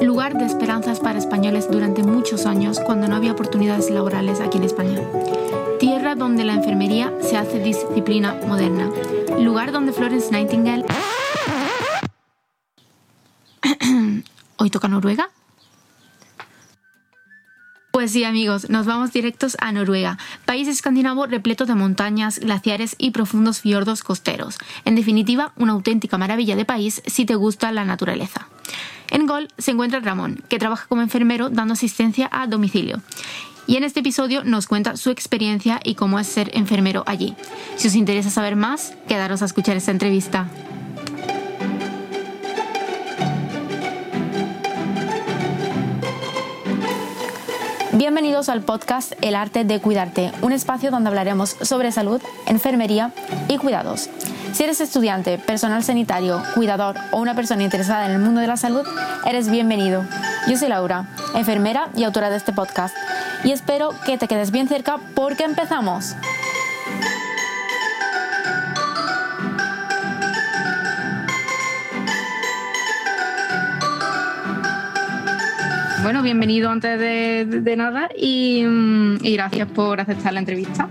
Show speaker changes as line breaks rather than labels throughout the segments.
Lugar de esperanzas para españoles durante muchos años cuando no había oportunidades laborales aquí en España. Tierra donde la enfermería se hace disciplina moderna. Lugar donde Florence Nightingale... ¿Hoy toca Noruega? Pues sí, amigos, nos vamos directos a Noruega, país escandinavo repleto de montañas, glaciares y profundos fiordos costeros. En definitiva, una auténtica maravilla de país si te gusta la naturaleza. En Gol se encuentra Ramón, que trabaja como enfermero dando asistencia a domicilio. Y en este episodio nos cuenta su experiencia y cómo es ser enfermero allí. Si os interesa saber más, quedaros a escuchar esta entrevista. Bienvenidos al podcast El arte de cuidarte, un espacio donde hablaremos sobre salud, enfermería y cuidados. Si eres estudiante, personal sanitario, cuidador o una persona interesada en el mundo de la salud, eres bienvenido. Yo soy Laura, enfermera y autora de este podcast, y espero que te quedes bien cerca porque empezamos. Bueno, bienvenido antes de, nada mm, y, gracias por aceptar la entrevista.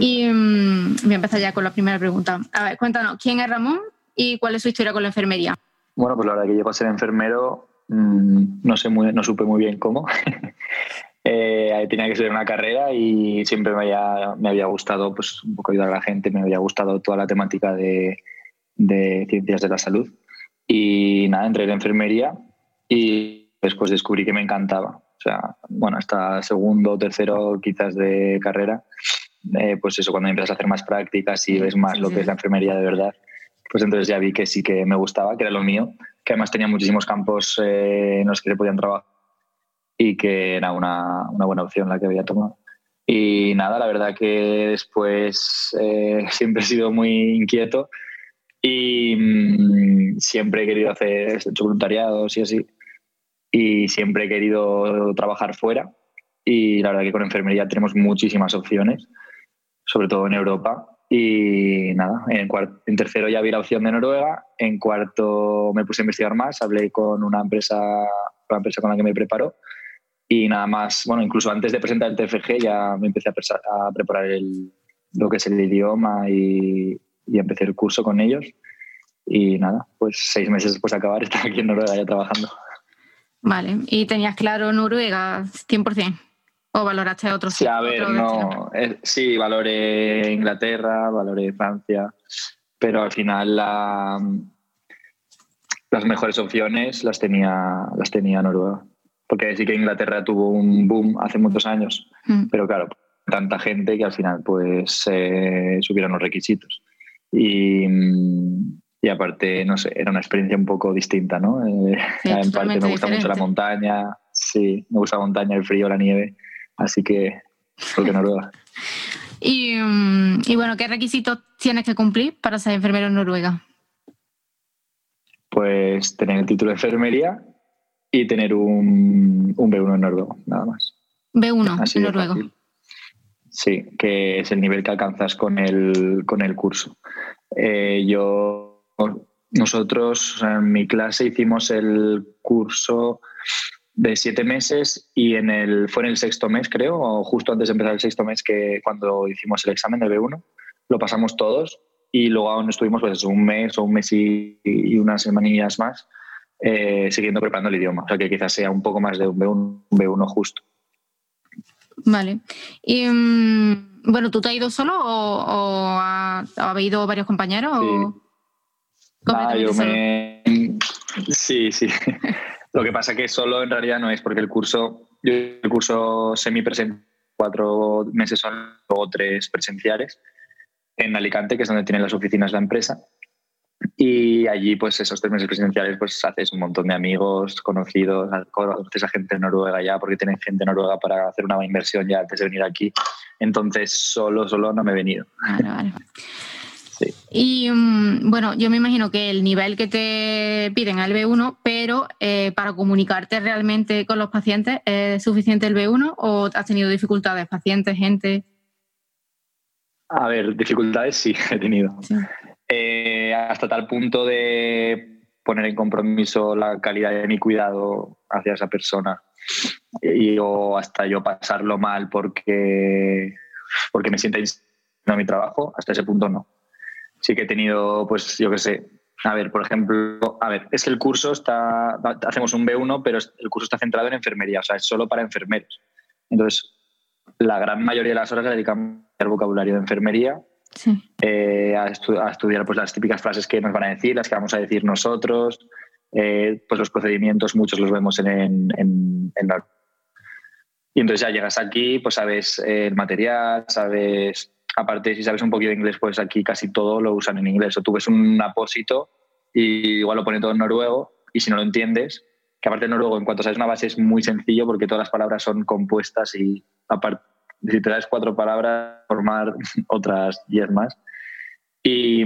Y mm, voy a empezar ya con la primera pregunta. A ver, cuéntanos, ¿quién es Ramón y cuál es su historia con la enfermería?
Bueno, pues la verdad que llego a ser enfermero, mm, no, sé muy, no supe muy bien cómo. eh, tenía que ser una carrera y siempre me había, me había gustado pues, un poco ayudar a la gente, me había gustado toda la temática de, de ciencias de la salud. Y nada, entré en enfermería y después descubrí que me encantaba. O sea, bueno, hasta segundo o tercero quizás de carrera, eh, pues eso, cuando empiezas a hacer más prácticas y ves más lo que es la enfermería de verdad, pues entonces ya vi que sí que me gustaba, que era lo mío, que además tenía muchísimos campos eh, en los que se podían trabajar y que era una, una, buena opción la que había tomado. Y nada, la verdad que después eh, siempre he sido muy inquieto y mm, siempre he querido hacer, he hecho voluntariados y así y siempre he querido trabajar fuera y la verdad que con enfermería tenemos muchísimas opciones, sobre todo en Europa. Y nada, en, en tercero ya vi la opción de Noruega, en cuarto me puse a investigar más, hablé con una empresa, una empresa con la que me preparó y nada más, bueno, incluso antes de presentar el TFG ya me empecé a, a preparar el, lo que es el idioma y, y empecé el curso con ellos. Y nada, pues seis meses después de acabar estaba aquí en Noruega ya trabajando.
Vale, ¿y tenías claro Noruega 100%? ¿O valoraste otros
Sí, a ver, no. Eh, sí, valoré Inglaterra, valoré Francia, pero al final la, las mejores opciones las tenía, las tenía Noruega. Porque sí que Inglaterra tuvo un boom hace muchos años, mm. pero claro, tanta gente que al final pues eh, subieron los requisitos. Y, y aparte, no sé, era una experiencia un poco distinta, ¿no? Eh, en parte me gusta mucho la montaña, sí, me gusta la montaña, el frío, la nieve, así que, porque Noruega?
y, mm, y bueno, ¿qué requisitos tienes que cumplir para ser enfermero en Noruega?
Pues tener el título de enfermería y tener un, un B1 en noruego, nada más.
B1 en noruego.
Sí, que es el nivel que alcanzas con el, con el curso. Eh, yo nosotros en mi clase hicimos el curso de siete meses y en el, fue en el sexto mes, creo, o justo antes de empezar el sexto mes, que cuando hicimos el examen de B1, lo pasamos todos y luego aún estuvimos pues, un mes o un mes y, unas semanillas más eh, siguiendo preparando el idioma. O sea que quizás sea un poco más de un B1, B1 justo.
Vale. Y mm, bueno, ¿tú te has ido solo o, ha, ha, ido varios compañeros? O...
Ah, yo me... Sí, sí. Lo que pasa que solo en realidad no es porque el curso, yo el curso semipresencial, cuatro meses son luego tres presenciales en Alicante, que es donde tienen las oficinas la empresa. Y allí, pues esos tres meses presenciales, pues haces un montón de amigos, conocidos, conoces a gente en Noruega ya, porque tienen gente en Noruega para hacer una inversión ya antes de venir aquí. Entonces, solo, solo no me he venido. Vale, vale.
Y mm, bueno, yo me imagino que el nivel que te piden es el B1, pero eh, para comunicarte realmente con los pacientes, ¿es suficiente el B1 o has tenido dificultades, pacientes, gente?
A ver, dificultades sí he tenido. Eh, hasta tal punto de poner en compromiso la calidad de mi cuidado hacia esa persona y o hasta yo pasarlo mal porque, porque me sienta en mi trabajo, hasta ese punto no. Sí que he tenido, pues yo qué sé, a ver, por ejemplo, a ver, es que el curso está, hacemos un B1, pero el curso está centrado en enfermería, o sea, es solo para enfermeros. Entonces, la gran mayoría de las horas la dedicamos al vocabulario de enfermería, eh, a, estudiar pues, las típicas frases que nos van a decir, las que vamos a decir nosotros, eh, pues los procedimientos, muchos los vemos en, en, la... Y entonces ya llegas aquí, pues sabes el material, sabes aparte si sabes un poquito de inglés, pues aquí casi todo lo usan en inglés. O tú ves un apósito y igual lo pone todo en noruego y si no lo entiendes, que aparte de noruego, en cuanto sabes una base es muy sencillo porque todas las palabras son compuestas y aparte, si te das cuatro palabras, formar otras diez más. Y,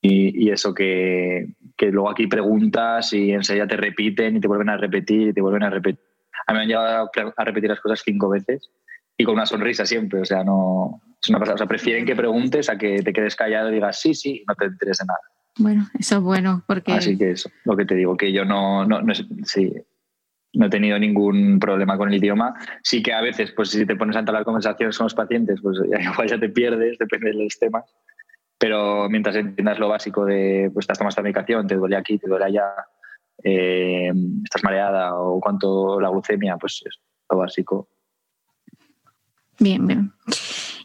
y, eso que, que, luego aquí preguntas y enseguida te repiten y te vuelven a repetir y te vuelven a repetir. A mí me han llevado a repetir las cosas cinco veces y con una sonrisa siempre. O sea, no es una pasada. O sea, prefieren que preguntes a que te quedes callado y digas sí, sí, no te interese nada.
Bueno, eso es bueno, porque.
Así que eso, lo que te digo, que yo no, no, no, sí, no he tenido ningún problema con el idioma. Sí que a veces, pues si te pones a entablar conversaciones con los pacientes, pues igual ya te pierdes, depende de los temas. Pero mientras entiendas lo básico de, pues estás tomando esta medicación, te duele aquí, te duele allá, eh, estás mareada o cuánto la glucemia, pues es lo básico
Bien, bien.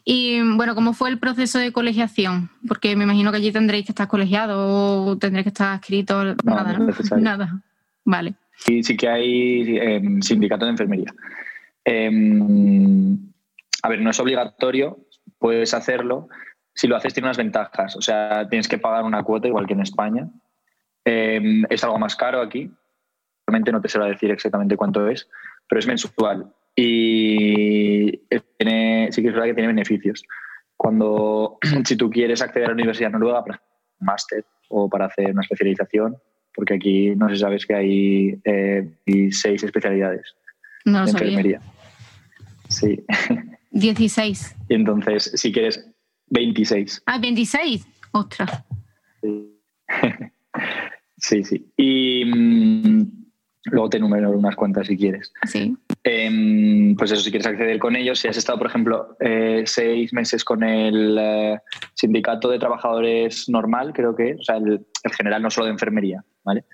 Y bueno, ¿cómo fue el proceso de colegiación? Porque me imagino que allí tendréis que estar colegiado o tendréis que estar escrito. nada, ¿no? Nada. Vale.
Sí, sí que hay em, sindicato de enfermería. Em, a ver, no es obligatorio, puedes hacerlo. Si lo haces tiene unas ventajas, o sea, tienes que pagar una cuota igual que en España. Em, es algo más caro aquí. Realmente no te sé decir exactamente cuánto es, pero es mensual y tiene, sí que es verdad que tiene beneficios. Cuando, si tú quieres acceder a la Universidad Noruega para un máster o para hacer una especialización, porque aquí no sé si sabes que hay eh, seis especialidades
no de enfermería.
Sí.
16.
Y entonces, si quieres, 26.
Ah, 26. Ostras.
Sí. sí, sí. Y mm, luego te enumero unas cuantas si quieres.
Sí.
Em, pues eso, si quieres acceder con ellos, si has estado, por ejemplo, eh, seis meses con el eh, sindicato de trabajadores normal, creo que, o sea, el, general, no solo de enfermería, ¿vale?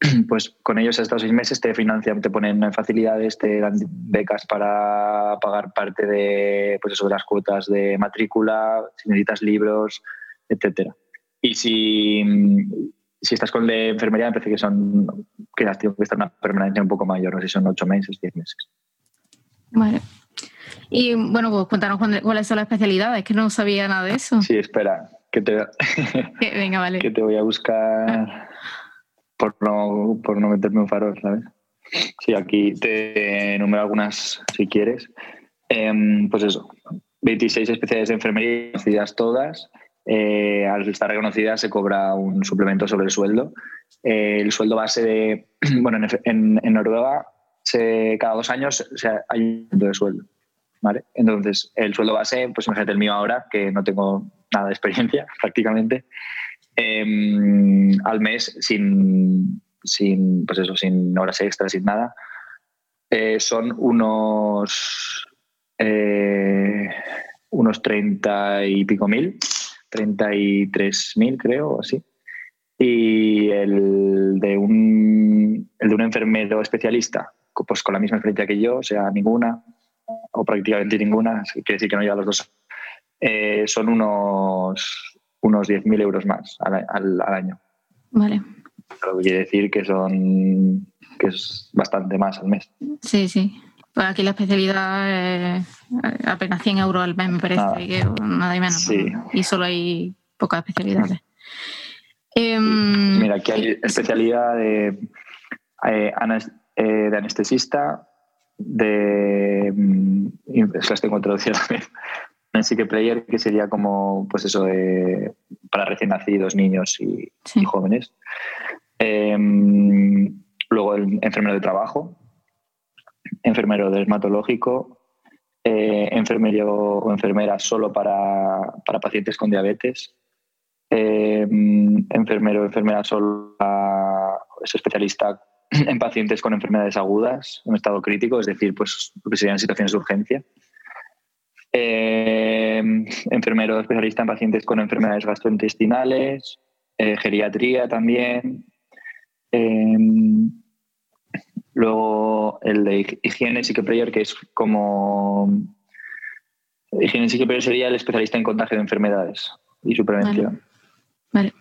Pues con ellos has estado seis meses, te financian, te ponen facilidades, te dan becas para pagar parte de, pues eso, de las cuotas de matrícula, si necesitas libros, etcétera. Y si, si estás con de enfermería, me parece que son que has tenido que estar una permanencia un poco mayor, no sé si son ocho meses, diez meses.
Vale. Y bueno, pues cuéntanos cuáles son las especialidades, que no sabía nada de eso.
Sí, espera, que te,
Venga, vale.
que te voy a buscar por no, por no meterme un farol, ¿sabes? Sí, aquí te enumero algunas si quieres. Em, pues eso, 26 especialidades de enfermería, conocidas todas. Eh, al estar reconocida se cobra un suplemento sobre el sueldo. Eh, el sueldo base de, bueno, en, Noruega cada dos años hay un aumento de sueldo. ¿vale? Entonces, el sueldo base, pues imagínate el mío ahora, que no tengo nada de experiencia prácticamente, em, al mes sin, sin, pues eso, sin horas extras, sin nada, eh, son unos, unos 30 y pico mil 33.000 creo, o así. Y el de, un, el de un enfermero especialista, pues con la misma experiencia que yo, o sea, ninguna, o prácticamente ninguna, quiere decir que no llega a los dos, eh, son unos, unos 10.000 euros más al, al, año.
Vale.
Lo que quiere decir que son que es bastante más al mes.
Sí, sí. Pues aquí la especialidad es apenas 100 euros al mes, me parece, nada, que nada y menos. Y solo hay pocas especialidades.
Em, Mira, aquí hay especialidad de, eh, eh, de anestesista, de. Mm, las tengo traducidas en Psyche Player, que sería como, pues eso, de, para recién nacidos, niños y, jóvenes. Em, luego el enfermero de trabajo, enfermero dermatológico, eh, enfermero o enfermera solo para, pacientes con diabetes, Em, enfermero, enfermera solo es especialista en pacientes con enfermedades agudas, en estado crítico, es decir, pues lo que serían situaciones de urgencia. Em, enfermero especialista en pacientes con enfermedades gastrointestinales, eh, geriatría también. De higiene psicoplayer, que es como... Higiene psicoplayer sería el especialista en contagio de enfermedades y su prevención.
Vale.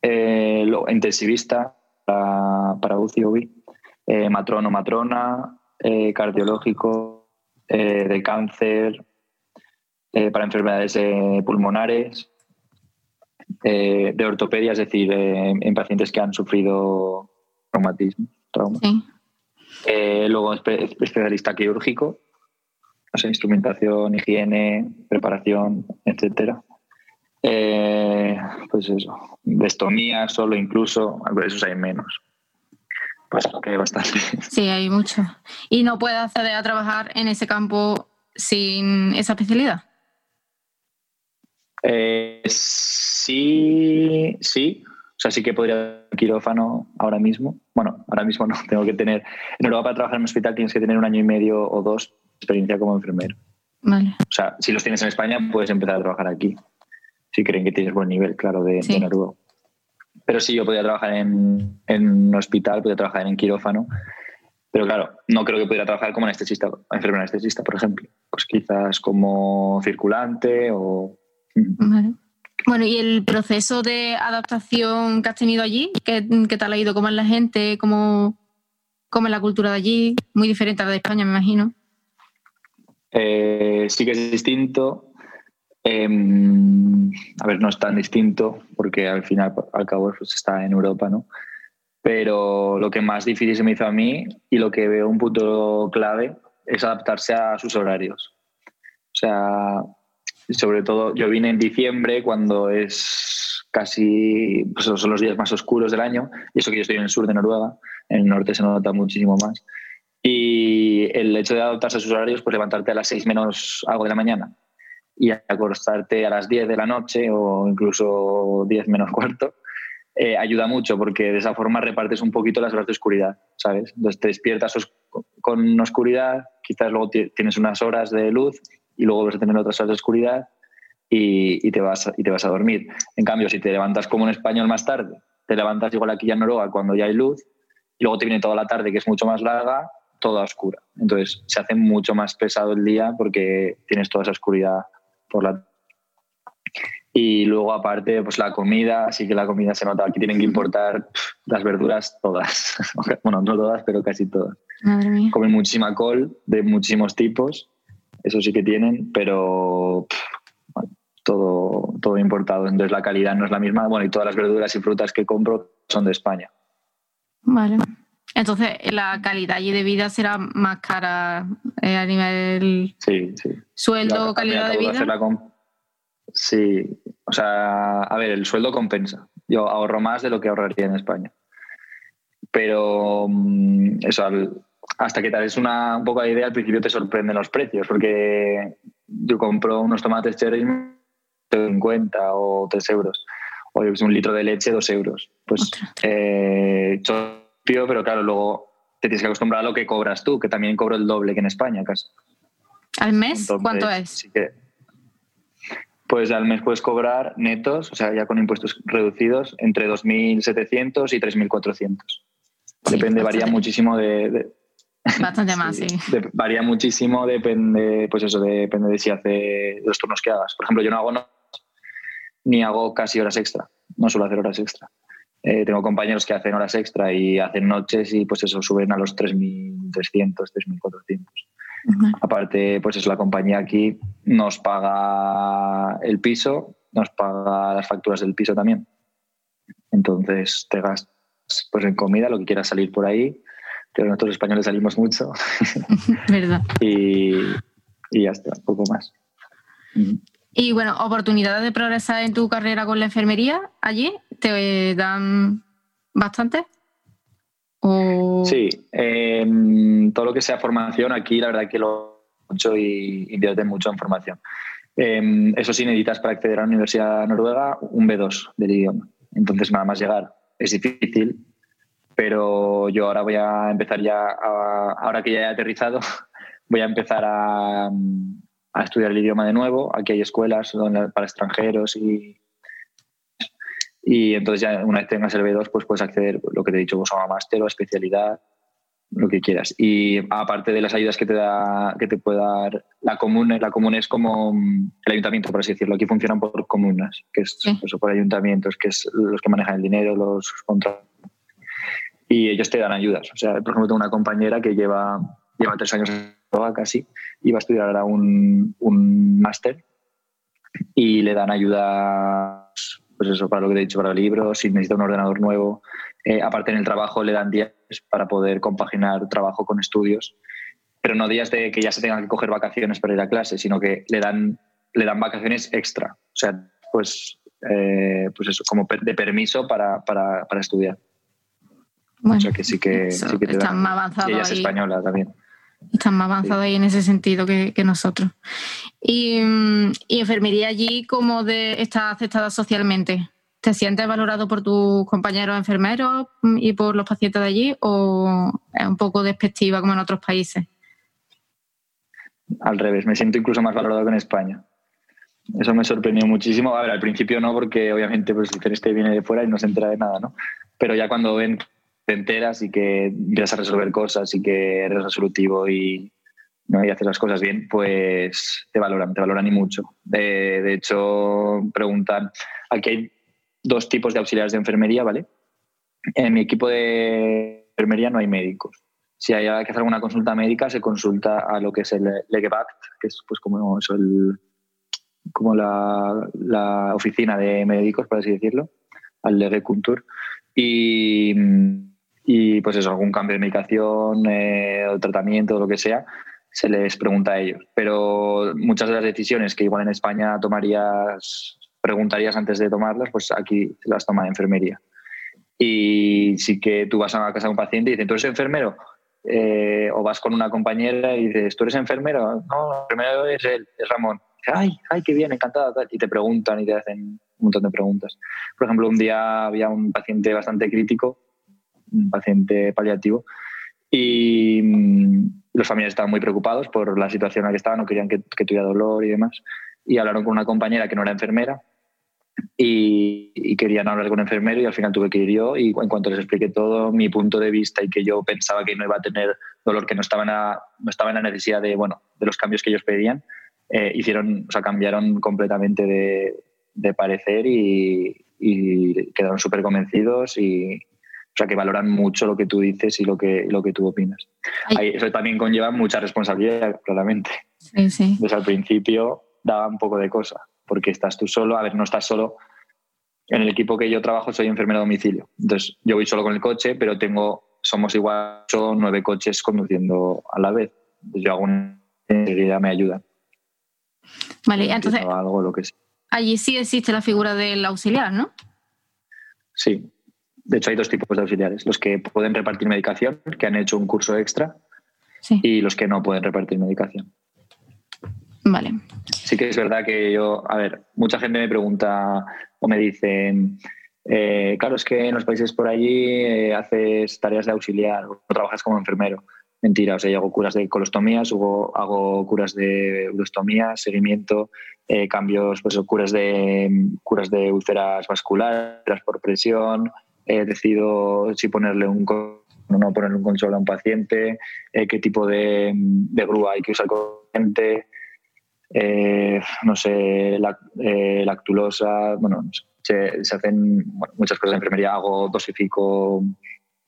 Eh, intensivista para, para UCI UBI, eh, matrono matrona, eh, cardiológico, de cáncer, para enfermedades pulmonares, de ortopedia, es decir, en pacientes que han sufrido traumatismo, trauma. Luego especialista quirúrgico, instrumentación, higiene, preparación, etcétera. Eh, pues eso, destomía solo incluso, esos hay menos. Pues que hay bastante.
Sí, hay mucho. ¿Y no puede acceder a trabajar en ese campo sin esa especialidad?
Eh, sí, sí. O sea, sí que podría quirófano ahora mismo. Bueno, ahora mismo no, tengo que tener... En Europa para trabajar en un hospital tienes que tener un año y medio o dos de experiencia como enfermero.
Vale.
O sea, si los tienes en España, puedes empezar a trabajar aquí si creen que tienes buen nivel, claro, de, sí. Pero sí, yo podía trabajar en, un hospital, podía trabajar en quirófano, pero claro, no creo que pudiera trabajar como anestesista, enfermera anestesista, por ejemplo. Pues quizás como circulante o...
Bueno, ¿y el proceso de adaptación que has tenido allí? ¿Qué, tal ha ido? ¿Cómo es la gente? ¿Cómo, ¿Cómo es la cultura de allí? Muy diferente a la de España, me imagino.
Eh, sí que es distinto. Em, a ver, no es tan distinto porque al final, al cabo, pues está en Europa, ¿no? Pero lo que más difícil se me hizo a mí y lo que veo un punto clave es adaptarse a sus horarios. O sea, sobre todo yo vine en diciembre cuando es casi, pues son los días más oscuros del año y eso que yo estoy en el sur de Noruega, en el norte se nota muchísimo más. Y el hecho de adaptarse a sus horarios, pues levantarte a las seis menos algo de la mañana y acostarte a las 10 de la noche o incluso 10 menos cuarto, eh, ayuda mucho porque de esa forma repartes un poquito las horas de oscuridad, ¿sabes? Entonces te despiertas con oscuridad, quizás luego tienes unas horas de luz y luego vas a tener otras horas de oscuridad y, te vas, y te vas a dormir. En cambio, si te levantas como en español más tarde, te levantas igual aquí en Noruega cuando ya hay luz y luego te viene toda la tarde que es mucho más larga, toda oscura. Entonces se hace mucho más pesado el día porque tienes toda esa oscuridad por la y luego aparte pues la comida sí que la comida se nota. Aquí tienen que importar las verduras todas. Bueno no todas pero casi todas. Comen muchísima col de muchísimos tipos eso sí que tienen pero todo todo importado entonces la calidad no es la misma bueno y todas las verduras y frutas que compro son de España
vale entonces la calidad y de vida será más cara eh, a nivel
sí sí
¿Sueldo, calidad de vida?
Sí, o sea, a ver, el sueldo compensa. Yo ahorro más de lo que ahorraría en España. Pero mm, eso, hasta que te des una, un poco de idea, al principio te sorprenden los precios, porque yo compro unos tomates cherry 50 o 3 euros, o un litro de leche 2 euros. Pues eh, pero claro, luego te tienes que acostumbrar a lo que cobras tú, que también cobro el doble que en España casi.
¿Al mes? ¿Cuánto es?
pues al mes puedes cobrar netos, o sea, ya con impuestos reducidos, entre 2.700 y 3.400. depende, varía muchísimo de,
Bastante más, sí.
varía muchísimo, depende, pues eso, depende de si hace los turnos que hagas. Por ejemplo, yo no hago no, ni hago casi horas extra, no suelo hacer horas extra. Eh, tengo compañeros que hacen horas extra y hacen noches y pues eso, suben a los 3.300, 3.400. Aparte, pues es la compañía aquí nos paga el piso, nos paga las facturas del piso también. Entonces te gastas pues en comida lo que quieras salir por ahí, pero nosotros españoles salimos mucho.
¿Verdad?
y, y ya está, poco más.
Y bueno, oportunidades de progresar en tu carrera con la enfermería allí, ¿te dan bastante?
Sí, em, todo lo que sea formación aquí, la verdad que lo mucho y invierte mucho en formación. Em, eso sí, necesitas para acceder a la Universidad Noruega un B2 del idioma. Entonces, nada más llegar es difícil, pero yo ahora voy a empezar ya, ahora que ya he aterrizado, voy a empezar a, a, estudiar el idioma de nuevo. Aquí hay escuelas para extranjeros y, y entonces ya una vez tengas el B2, pues puedes acceder, lo que te he dicho, vos a máster o a especialidad lo que quieras. Y aparte de las ayudas que te da, que te puede dar la comuna, la comuna es como el ayuntamiento, por así decirlo. Aquí funcionan por comunas, que es eso, por ayuntamientos, que es los que manejan el dinero, los contratos. Y ellos te dan ayudas. O sea, por ejemplo, tengo una compañera que lleva, lleva tres años casi y va a estudiar ahora un, un máster y le dan ayudas, pues eso, para lo que te he dicho, para libros, si necesita un ordenador nuevo, eh, aparte en el trabajo le dan días para poder compaginar trabajo con estudios, pero no días de que ya se tengan que coger vacaciones para ir a clase, sino que le dan, le dan vacaciones extra. O sea, pues, eh, pues eso, como de permiso para, para, para estudiar.
Bueno, o sea que sí que, sí que están más avanzados.
Y ella es española también.
Están más avanzados ahí en ese sentido que, que nosotros. Y, mm, y, enfermería allí, ¿cómo de, está aceptada socialmente? ¿Te sientes valorado por tus compañeros enfermeros y por los pacientes de allí o es un poco despectiva como en otros países?
Al revés, me siento incluso más valorado que en España. Eso me sorprendió muchísimo. A ver, al principio no, porque obviamente pues, el este viene de fuera y no se entera de nada, ¿no? Pero ya cuando ven te enteras y que empiezas a resolver cosas y que eres resolutivo y, ¿no? y haces las cosas bien, pues te valoran, te valoran y mucho. De, de hecho, preguntan, aquí hay dos tipos de auxiliares de enfermería, ¿vale? En mi equipo de enfermería no hay médicos. Si hay que hacer alguna consulta médica, se consulta a lo que es el Legevact, que es pues como eso, el, como la, la, oficina de médicos, por así decirlo, al Legekuntur. Y, y pues eso, algún cambio de medicación eh, o tratamiento o lo que sea, se les pregunta a ellos. Pero muchas de las decisiones que igual en España tomarías preguntarías antes de tomarlas, pues aquí las toma la enfermería. Y sí que tú vas a casa de un paciente y dicen, ¿tú eres enfermero? Eh, o vas con una compañera y dices, ¿tú eres enfermero? No, el enfermero es él, es Ramón. ay, ay, qué bien, encantada. Y te preguntan y te hacen un montón de preguntas. Por ejemplo, un día había un paciente bastante crítico, un paciente paliativo, y mm, los familiares estaban muy preocupados por la situación en la que estaban, no querían que, tuviera dolor y demás. Y hablaron con una compañera que no era enfermera y, querían hablar con un enfermero y al final tuve que ir yo y en cuanto les expliqué todo mi punto de vista y que yo pensaba que no iba a tener dolor, que no estaba en la, no estaba en la necesidad de, bueno, de los cambios que ellos pedían, eh, hicieron, o sea, cambiaron completamente de, parecer y, y quedaron súper convencidos y, sea, que valoran mucho lo que tú dices y lo que, lo que tú opinas. eso también conlleva mucha responsabilidad, claramente.
Sí, sí.
Desde el principio daba un poco de cosa porque estás tú solo, a ver, no estás solo. En el equipo que yo trabajo soy enfermero a domicilio, entonces yo voy solo con el coche, pero tengo, somos igual ocho o nueve coches conduciendo a la vez. yo hago una enseguida me ayuda.
Vale, entonces
algo, lo que sea.
allí sí existe la figura del auxiliar, ¿no?
Sí, de hecho hay dos tipos de auxiliares, los que pueden repartir medicación, que han hecho un curso extra, y los que no pueden repartir medicación.
Vale.
Sí que es verdad que yo, a ver, mucha gente me pregunta o me dicen, eh, claro, es que en los países por allí eh, haces tareas de auxiliar o trabajas como enfermero. Mentira, o sea, yo hago curas de colostomías, hago, hago curas de urostomía, seguimiento, eh, cambios, pues curas de curas de úlceras vasculares por presión, decido si ponerle un no ponerle un control a un paciente, qué tipo de, de grúa hay que usar con paciente, eh, no sé, la, eh, lactulosa, bueno, se, hacen muchas cosas en enfermería, hago dosifico,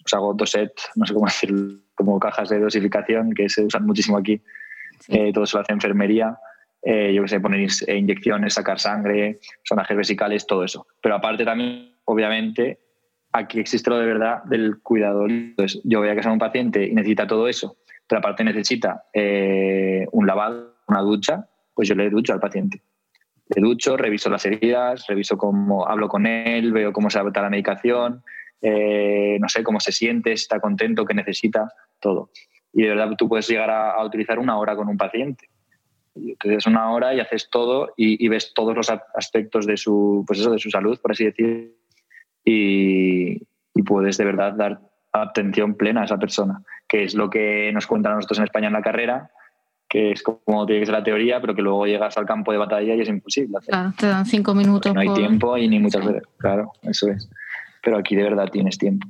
pues hago doset, no sé cómo decir, como cajas de dosificación que se usan muchísimo aquí, eh, todo eso lo hace enfermería. yo que sé, poner inyecciones, sacar sangre, sonajes vesicales, todo eso. Pero aparte también, obviamente, aquí existe lo de verdad del cuidado. Entonces, yo voy a casa de un paciente y necesita todo eso, pero aparte necesita un lavado, una ducha, pues yo le ducho al paciente. Le ducho, reviso las heridas, reviso cómo hablo con él, veo cómo se adapta la medicación, eh, no sé cómo se siente, si está contento, qué necesita, todo. Y de verdad tú puedes llegar a, utilizar una hora con un paciente. Entonces una hora y haces todo y, ves todos los aspectos de su, pues eso, de su salud, por así decir, y, puedes de verdad dar atención plena a esa persona, que es lo que nos cuentan nosotros en España en la carrera, que es como tiene que ser la teoría, pero que luego llegas al campo de batalla y es imposible.
Claro, te dan cinco minutos.
no hay tiempo y ni muchas veces, claro, eso es. Pero aquí de verdad tienes tiempo.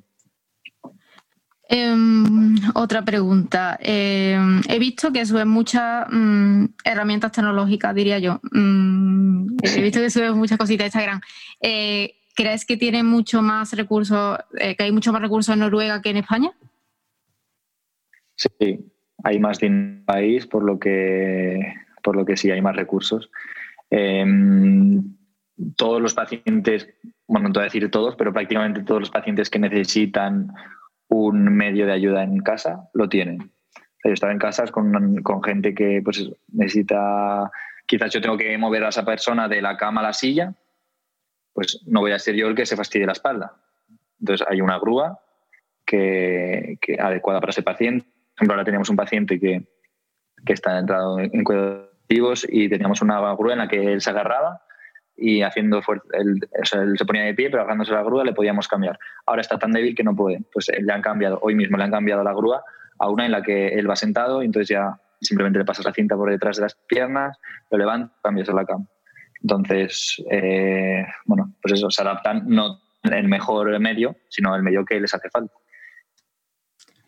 Em, otra pregunta. Em, he visto que suben muchas mm, herramientas tecnológicas, diría yo. Mm, he visto que suben muchas cositas de Instagram. Eh, ¿Crees que tiene mucho más recursos, eh, que hay mucho más recursos en Noruega que en España?
Sí, hay más dinero en el país, por lo que, por lo que sí hay más recursos. Em, todos los pacientes, bueno, no te voy a decir todos, pero prácticamente todos los pacientes que necesitan un medio de ayuda en casa, lo tienen. Yo estaba en casas con, con gente que pues, necesita, quizás yo tengo que mover a esa persona de la cama a la silla, pues no voy a ser yo el que se fastidie la espalda. Entonces hay una grúa que, adecuada para ese paciente. Por ejemplo, ahora teníamos un paciente que, que está entrado en cuidados y teníamos una grúa en la que él se agarraba y haciendo fuerza, él, se ponía de pie, pero agarrándose la grúa le podíamos cambiar. Ahora está tan débil que no puede. Pues le han cambiado, hoy mismo le han cambiado la grúa a una en la que él va sentado y entonces ya simplemente le pasas la cinta por detrás de las piernas, lo levantas, cambias la cama. Entonces, eh, bueno, pues eso, se adaptan no el mejor medio, sino el medio que les hace falta.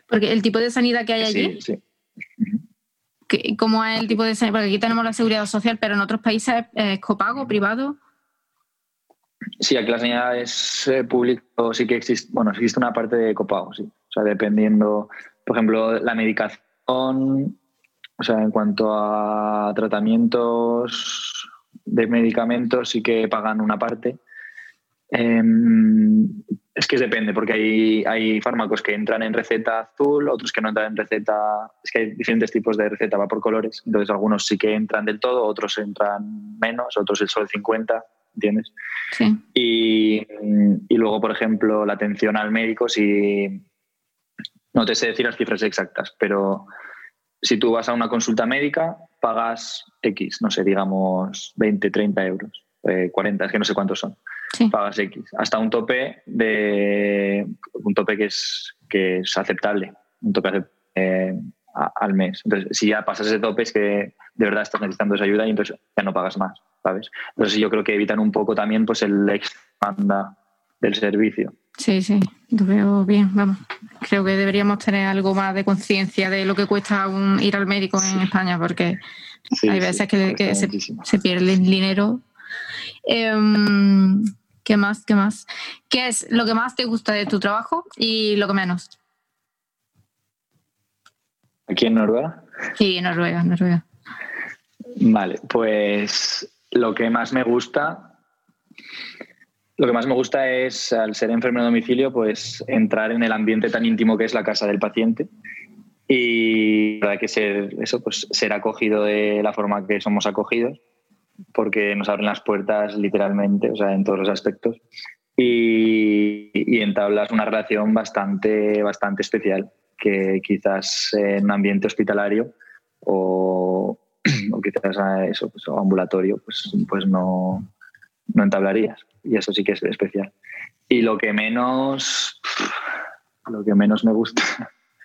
Porque el tipo de sanidad que hay allí. Sí, sí. ¿Cómo es el tipo de sanidad? Porque aquí tenemos la seguridad social, pero en otros países es copago, privado.
Sí, aquí la sanidad es eh, público, sí que existe, bueno, existe una parte de copago, sí. O sea, dependiendo, por ejemplo, la medicación, o sea, en cuanto a tratamientos de medicamentos sí que pagan una parte. Em, es que depende, porque hay, hay fármacos que entran en receta azul, otros que no entran en receta. Es que hay diferentes tipos de receta, va por colores. Entonces, algunos sí que entran del todo, otros entran menos, otros el sol 50 ¿entiendes?
Sí.
Y, luego, por ejemplo, la atención al médico, si no te sé decir las cifras exactas, pero si tú vas a una consulta médica, pagas X, no sé, digamos 20, 30 euros, 40, eh, es que no sé cuántos son. Pagas X, hasta un tope de un tope que es que es aceptable, un tope eh, al mes. Entonces, si ya pasas ese tope es que de verdad estás necesitando esa ayuda y entonces ya no pagas más. ¿sabes? Entonces yo creo que evitan un poco también pues el expanda del servicio.
Sí, sí, lo veo bien, vamos. Creo que deberíamos tener algo más de conciencia de lo que cuesta ir al médico en España, porque hay veces que, se, pierde el dinero. Em, ¿Qué más? ¿Qué más? ¿Qué es lo que más te gusta de tu trabajo y lo que menos?
¿Aquí en Noruega?
Sí, en Noruega, Noruega.
Vale, pues lo que más me gusta, lo que más me gusta es, al ser enfermero de domicilio, pues entrar en el ambiente tan íntimo que es la casa del paciente y verdad que ser eso, pues ser acogido de la forma que somos acogidos, porque nos abren las puertas literalmente, o sea, en todos los aspectos. Y, y entablas una relación bastante, bastante especial, que quizás en un ambiente hospitalario o, o quizás a eso, pues, ambulatorio, pues, pues no, no entablarías. Y eso sí que es especial. Y lo que menos, lo que menos me gusta,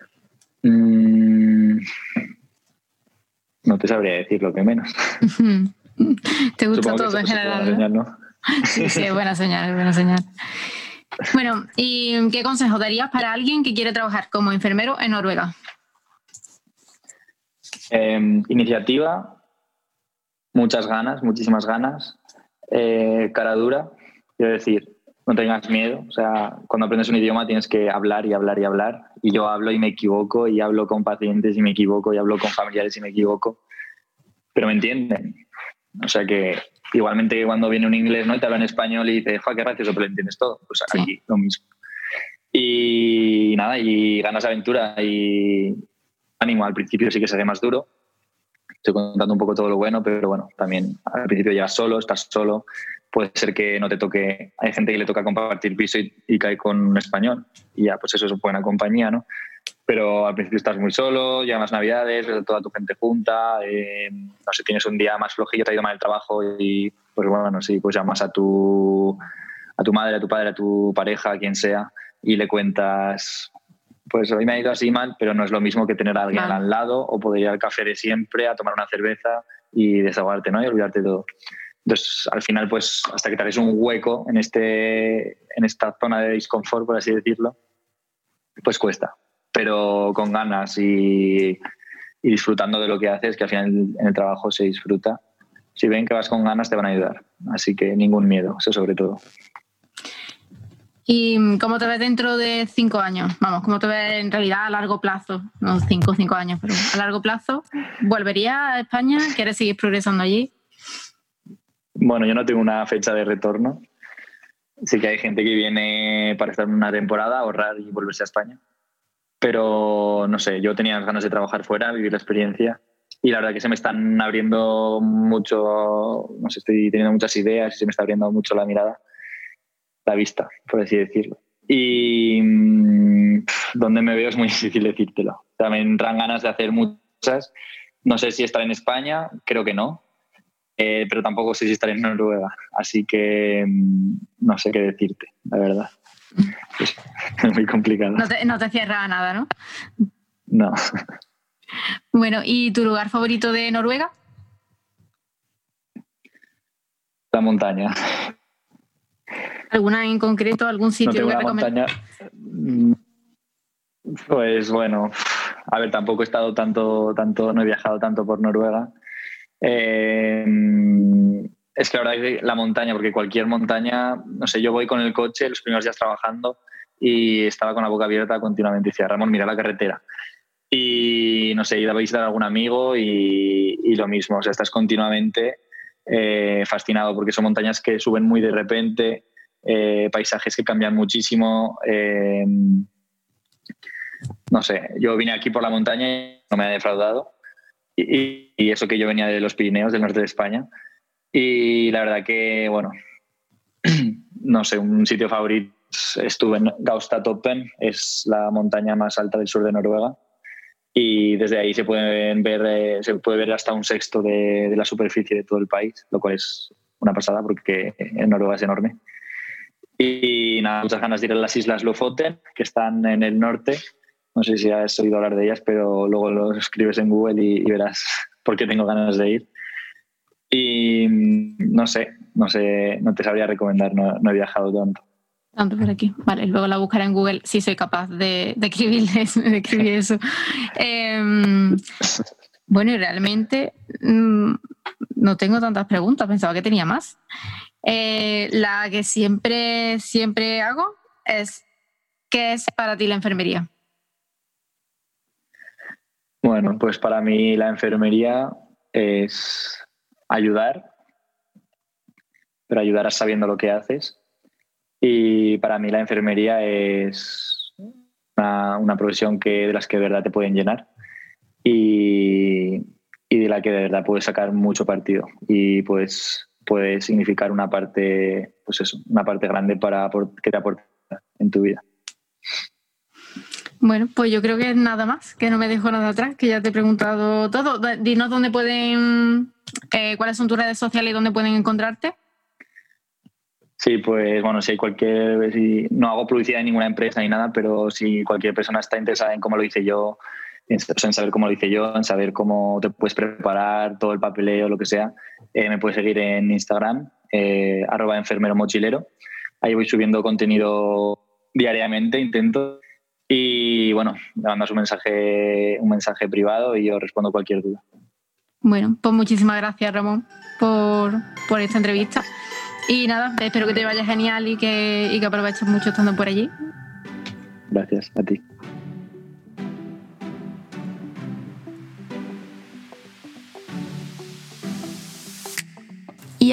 mm, no te sabría decir lo que menos.
¿Te gusta todo en general? Sí, sí, buena señal, buena señal. Bueno, ¿y qué consejo darías para alguien que quiere trabajar como enfermero en Noruega?
Em, iniciativa, muchas ganas, muchísimas ganas, eh, cara dura, quiero decir, no tengas miedo, o sea, cuando aprendes un idioma tienes que hablar y hablar y hablar, y yo hablo y me equivoco, y hablo con pacientes y me equivoco, y hablo con familiares y me equivoco, pero me entienden. O sea que igualmente cuando viene un inglés ¿no? y te habla en español y dice, qué gracioso, pero lo entiendes todo, pues aquí lo mismo. Y nada, y ganas aventura y, ánimo, al principio sí que se hace más duro. Estoy contando un poco todo lo bueno, pero bueno, también al principio llegas solo, estás solo. Puede ser que no te toque, hay gente que le toca compartir piso y, cae con un español. Y ya, pues eso es buena compañía, ¿no? pero al principio estás muy solo, llegan navidades, ves toda tu gente junta, eh, no sé, tienes un día más flojillo, te ha ido mal el trabajo y pues bueno, sí, pues llamas a tu, a tu madre, a tu padre, a tu pareja, a quien sea, y le cuentas, pues hoy me ha ido así mal, pero no es lo mismo que tener a alguien al lado o poder ir al café de siempre, a tomar una cerveza y desahogarte, ¿no? Y olvidarte de todo. Entonces, al final, pues hasta que te haces un hueco en, este, en esta zona de disconfort, por así decirlo, pues cuesta pero con ganas y, disfrutando de lo que haces, que al final en el trabajo se disfruta. Si ven que vas con ganas, te van a ayudar. Así que ningún miedo, eso sobre todo.
¿Y cómo te ves dentro de cinco años? Vamos, ¿cómo te ves en realidad a largo plazo? No cinco, cinco años, pero a largo plazo. ¿Volverías a España? ¿Quieres seguir progresando allí?
Bueno, yo no tengo una fecha de retorno. Sí que hay gente que viene para estar una temporada, ahorrar y volverse a España pero no sé, yo tenía ganas de trabajar fuera, vivir la experiencia y la verdad que se me están abriendo mucho, no sé, estoy teniendo muchas ideas y se me está abriendo mucho la mirada, la vista, por así decirlo. Y mm, donde me veo es muy difícil decírtelo. También entran ganas de hacer muchas. No sé si estar en España, creo que no, eh, pero tampoco sé si estar en Noruega. Así que mm, no sé qué decirte, la verdad. Es muy complicado.
No te, no te cierra nada, ¿no?
No.
Bueno, ¿y tu lugar favorito de Noruega?
La montaña.
¿Alguna en concreto, algún sitio que montaña.
Mm, pues bueno, a ver, tampoco he estado tanto, tanto, no he viajado tanto por Noruega. Eh, es que la verdad que la montaña, porque cualquier montaña, no sé, yo voy con el coche los primeros días trabajando y estaba con la boca abierta continuamente. Decía, Ramón, mira la carretera. Y no sé, ir a visitar a algún amigo y, lo mismo. O sea, estás continuamente eh, fascinado porque son montañas que suben muy de repente, eh, paisajes que cambian muchísimo. Eh, no sé, yo vine aquí por la montaña y no me ha defraudado. y, eso que yo venía de los Pirineos, del norte de España. Y la verdad que, bueno, no sé, un sitio favorito. Estuve en Gaustatoppen, es la montaña más alta del sur de Noruega. Y desde ahí se, pueden ver, eh, se puede ver hasta un sexto de, la superficie de todo el país, lo cual es una pasada porque en Noruega es enorme. Y nada, muchas ganas de ir a las islas Lofoten, que están en el norte. No sé si has oído hablar de ellas, pero luego lo escribes en Google y verás por qué tengo ganas de ir. Y no sé, no sé, no te sabría recomendar, no, he viajado tanto.
Tanto por aquí. Vale, luego la buscaré en Google si soy capaz de, de, escribir, eso. Em, bueno, y realmente mm, no tengo tantas preguntas, pensaba que tenía más. Eh, la que siempre, siempre hago es, ¿qué es para ti la enfermería?
Bueno, pues para mí la enfermería es ayudar, pero ayudar sabiendo lo que haces. Y para mí la enfermería es una, profesión que, de las que de verdad te pueden llenar y, de la que de verdad puedes sacar mucho partido y pues puede significar una parte, pues eso, una parte grande para que te aporte en tu vida.
Bueno, pues yo creo que nada más, que no me dejo nada atrás, que ya te he preguntado todo. Dinos dónde pueden, eh, cuáles son tus redes sociales y dónde pueden encontrarte.
Sí, pues bueno, si hay cualquier, si, no hago publicidad en ninguna empresa ni nada, pero si cualquier persona está interesada en cómo lo hice yo, en, saber cómo lo hice yo, en saber cómo te puedes preparar todo el papeleo, lo que sea, eh, me puedes seguir en Instagram, eh, arroba enfermero mochilero. Ahí voy subiendo contenido diariamente, intento. Y bueno, me mandas un mensaje, un mensaje privado y yo respondo cualquier duda.
Bueno, pues muchísimas gracias Ramón por, por esta entrevista. Y nada, espero que te vaya genial y que, y que aproveches mucho estando por allí.
Gracias, a ti.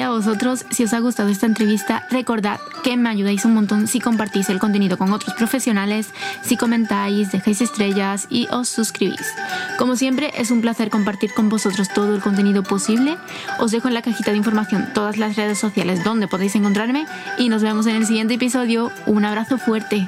A vosotros, si os ha gustado esta entrevista, recordad que me ayudáis un montón si compartís el contenido con otros profesionales, si comentáis, dejáis estrellas y os suscribís. Como siempre, es un placer compartir con vosotros todo el contenido posible. Os dejo en la cajita de información todas las redes sociales donde podéis encontrarme y nos vemos en el siguiente episodio. Un abrazo fuerte.